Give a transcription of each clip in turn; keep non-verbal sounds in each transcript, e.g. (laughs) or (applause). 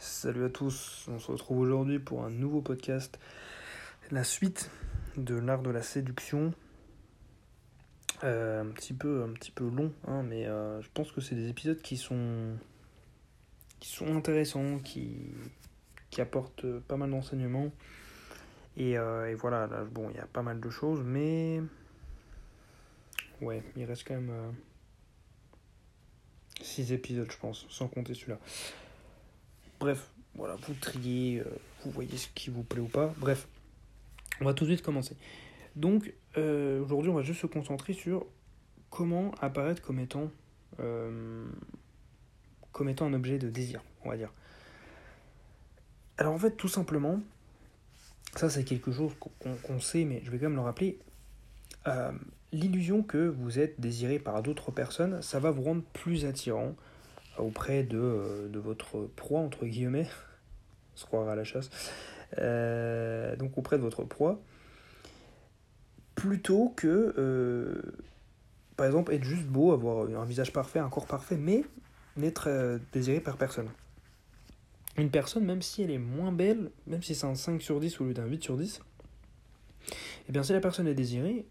Salut à tous, on se retrouve aujourd'hui pour un nouveau podcast, la suite de l'art de la séduction. Euh, un petit peu, long, hein, mais euh, je pense que c'est des épisodes qui sont, qui sont intéressants, qui, apportent pas mal d'enseignements. Et, euh, et, voilà, là, bon, il y a pas mal de choses, mais ouais, il reste quand même 6 épisodes, je pense, sans compter celui-là. Bref, voilà, vous triez, vous voyez ce qui vous plaît ou pas. Bref, on va tout de suite commencer. Donc, euh, aujourd'hui, on va juste se concentrer sur comment apparaître comme étant, euh, comme étant un objet de désir, on va dire. Alors, en fait, tout simplement, ça, c'est quelque chose qu'on sait, mais je vais quand même le rappeler. Euh, L'illusion que vous êtes désiré par d'autres personnes, ça va vous rendre plus attirant auprès de, de votre proie, entre guillemets, (laughs) se croire à la chasse, euh, donc auprès de votre proie, plutôt que, euh, par exemple, être juste beau, avoir un visage parfait, un corps parfait, mais n'être euh, désiré par personne. Une personne, même si elle est moins belle, même si c'est un 5 sur 10 au lieu d'un 8 sur 10, eh bien si la personne est désirée,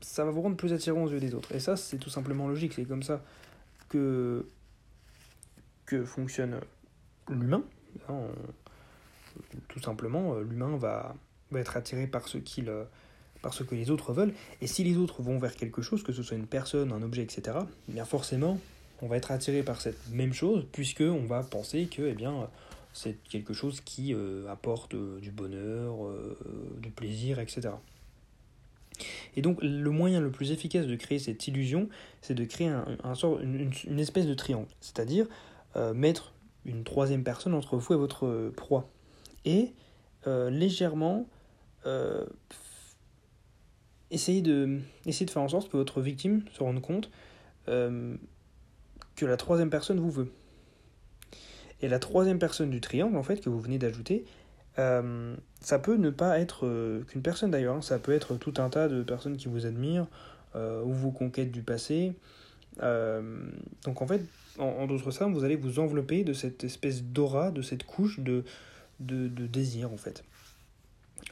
ça va vous rendre plus attirant aux yeux des autres. Et ça, c'est tout simplement logique, c'est comme ça que, que fonctionne l'humain. Tout simplement, l'humain va, va être attiré par ce qu'il par ce que les autres veulent. Et si les autres vont vers quelque chose, que ce soit une personne, un objet, etc., eh bien forcément, on va être attiré par cette même chose, puisque on va penser que eh bien, c'est quelque chose qui euh, apporte euh, du bonheur, euh, du plaisir, etc. Et donc le moyen le plus efficace de créer cette illusion, c'est de créer un, un sort, une, une, espèce de triangle, c'est-à-dire mettre une troisième personne entre vous et votre proie, et légèrement essayez de, de faire en sorte que votre victime se rende compte euh, que la troisième personne vous veut. Et la troisième personne du triangle, en fait, que vous venez d'ajouter, euh, ça peut ne pas être euh, qu'une personne d'ailleurs, hein. ça peut être tout un tas de personnes qui vous admirent, ou vos conquêtes du passé. Donc en fait, en, d'autres termes, vous allez vous envelopper de cette espèce d'aura, de cette couche de, de, désir, en fait.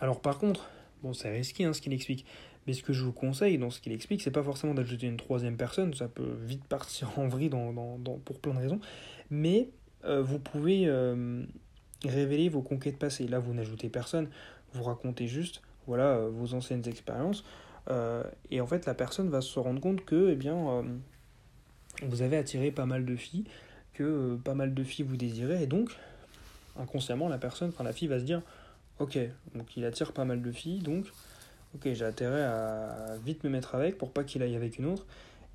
Alors par contre, bon, c'est risqué hein, ce qu'il explique, mais ce que je vous conseille dans ce qu'il explique, c'est pas forcément d'ajouter une troisième personne, ça peut vite partir en vrille dans, dans, pour plein de raisons, mais euh, vous pouvez euh, révéler vos conquêtes passées. Là, vous n'ajoutez personne, vous racontez juste voilà, euh, vos anciennes expériences, euh, et en fait, la personne va se rendre compte que eh bien, euh, vous avez attiré pas mal de filles, que euh, pas mal de filles vous désirez, et donc, inconsciemment, la personne, enfin la fille va se dire Ok, donc il attire pas mal de filles, donc ok, j'ai intérêt à vite me mettre avec pour pas qu'il aille avec une autre.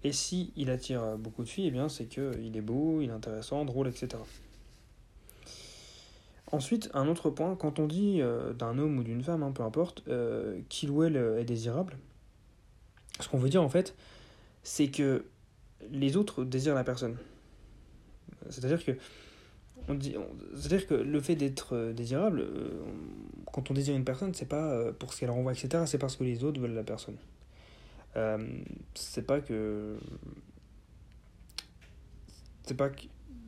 Et si il attire beaucoup de filles, eh bien c'est que il est beau, il est intéressant, drôle, etc. Ensuite, un autre point, quand on dit euh, d'un homme ou d'une femme, hein, peu importe, euh, qu'il ou elle est désirable, ce qu'on veut dire en fait, c'est que les autres désirent la personne. C'est-à-dire que le fait d'être désirable, euh, quand on désire une personne, c'est pas euh, pour ce qu'elle renvoie, etc. C'est parce que les autres veulent la personne. Euh, c'est pas que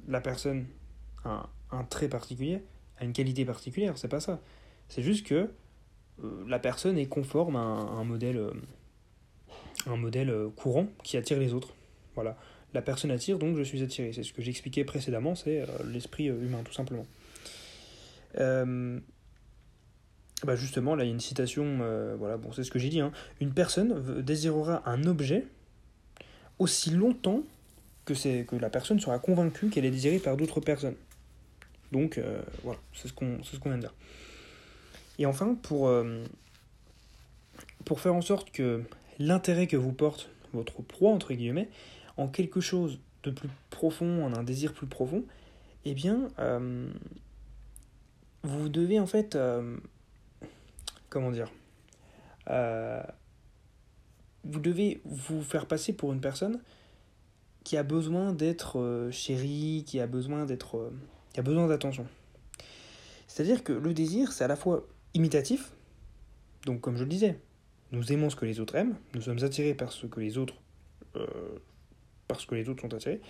la personne a un, trait particulier, a une qualité particulière. C'est pas ça. C'est juste que euh, la personne est conforme à euh, un modèle courant qui attire les autres. Voilà la personne attire, donc je suis attiré. C'est ce que j'expliquais précédemment, c'est euh, l'esprit humain, tout simplement. Euh, bah justement, là, il y a une citation, euh, voilà, bon, c'est ce que j'ai dit. Hein. Une personne désirera un objet aussi longtemps que, que la personne sera convaincue qu'elle est désirée par d'autres personnes. Donc, euh, voilà, c'est ce, qu'on, vient de dire. Et enfin, pour, euh, pour faire en sorte que l'intérêt que vous porte votre proie, entre guillemets, en quelque chose de plus profond, en un désir plus profond, eh bien, euh, vous devez en fait, euh, comment dire, euh, vous devez vous faire passer pour une personne qui a besoin d'être chérie, qui a besoin d'être, qui a besoin d'attention. C'est-à-dire que le désir, c'est à la fois imitatif, donc comme je le disais, nous aimons ce que les autres aiment, nous sommes attirés par ce que les autres parce que les autres sont attirés.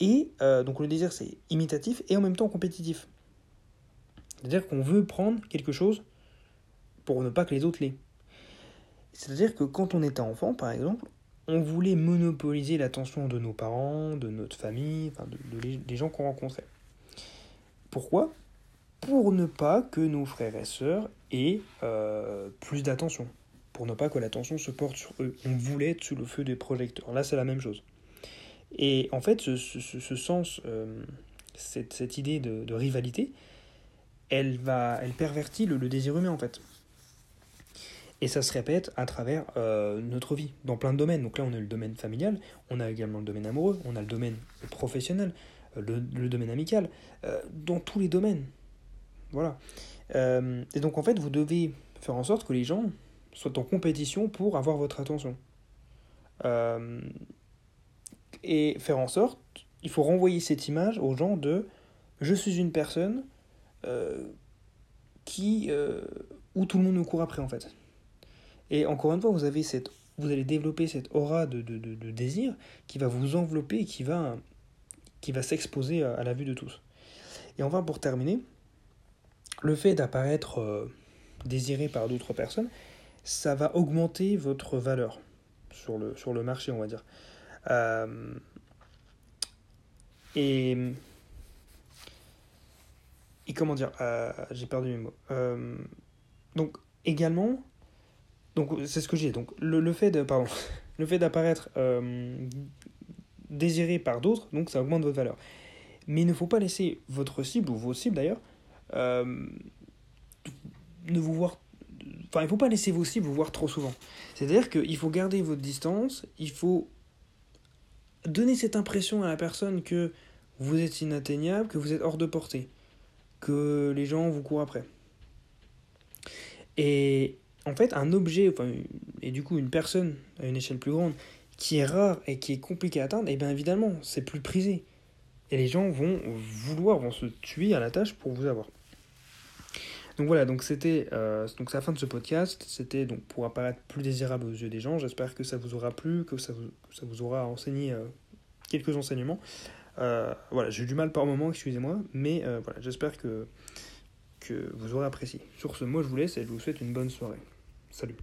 Et euh, donc le désir c'est imitatif et en même temps compétitif. C'est-à-dire qu'on veut prendre quelque chose pour ne pas que les autres l'aient. C'est-à-dire que quand on était enfant, par exemple, on voulait monopoliser l'attention de nos parents, de notre famille, de, des gens qu'on rencontrait. Pourquoi? Pour ne pas que nos frères et sœurs aient euh, plus d'attention. Pour ne pas que l'attention se porte sur eux. On voulait être sous le feu des projecteurs. Là, c'est la même chose. Et en fait, ce, ce, sens, euh, cette, cette, idée de, de, rivalité, elle, va, elle pervertit le, désir humain, en fait. Et ça se répète à travers euh, notre vie, dans plein de domaines. Donc là, on a le domaine familial, on a également le domaine amoureux, on a le domaine professionnel, euh, le, le domaine amical, dans tous les domaines. Voilà. Et donc en fait, vous devez faire en sorte que les gens soient en compétition pour avoir votre attention. Euh, et faire en sorte, il faut renvoyer cette image aux gens de je suis une personne euh, qui où tout le monde me court après en fait. Et encore une fois, vous, avez cette, vous allez développer cette aura de, de, désir qui va vous envelopper, qui va, qui va s'exposer à, à, la vue de tous. Et enfin, pour terminer, le fait d'apparaître euh, désiré par d'autres personnes, ça va augmenter votre valeur sur le, sur le marché, on va dire. Euh, et, et comment dire euh, J'ai perdu mes mots. donc, également, donc c'est ce que j'ai. Donc le, le, fait de pardon, (laughs) le fait d'apparaître euh, désiré par d'autres, donc ça augmente votre valeur. Mais il ne faut pas laisser votre cible ou vos cibles d'ailleurs euh, ne vous voir. Enfin, il ne faut pas laisser vos cibles vous voir trop souvent. C'est-à-dire qu'il faut garder votre distance. Il faut donner cette impression à la personne que vous êtes inatteignable, que vous êtes hors de portée, que les gens vous courent après. Et en fait, un objet, et du coup une personne à une échelle plus grande, qui est rare et qui est compliqué à atteindre, et eh bien évidemment, c'est plus prisé. Et les gens vont vouloir, vont se tuer à la tâche pour vous avoir. Donc voilà, donc c'était euh, donc la fin de ce podcast. C'était donc pour apparaître plus désirable aux yeux des gens. J'espère que ça vous aura plu, que ça vous, ça vous aura enseigné euh, quelques enseignements. Euh, voilà, j'ai eu du mal par moment, excusez-moi, mais voilà, j'espère que, que vous aurez apprécié. Sur ce, moi je vous laisse et je vous souhaite une bonne soirée. Salut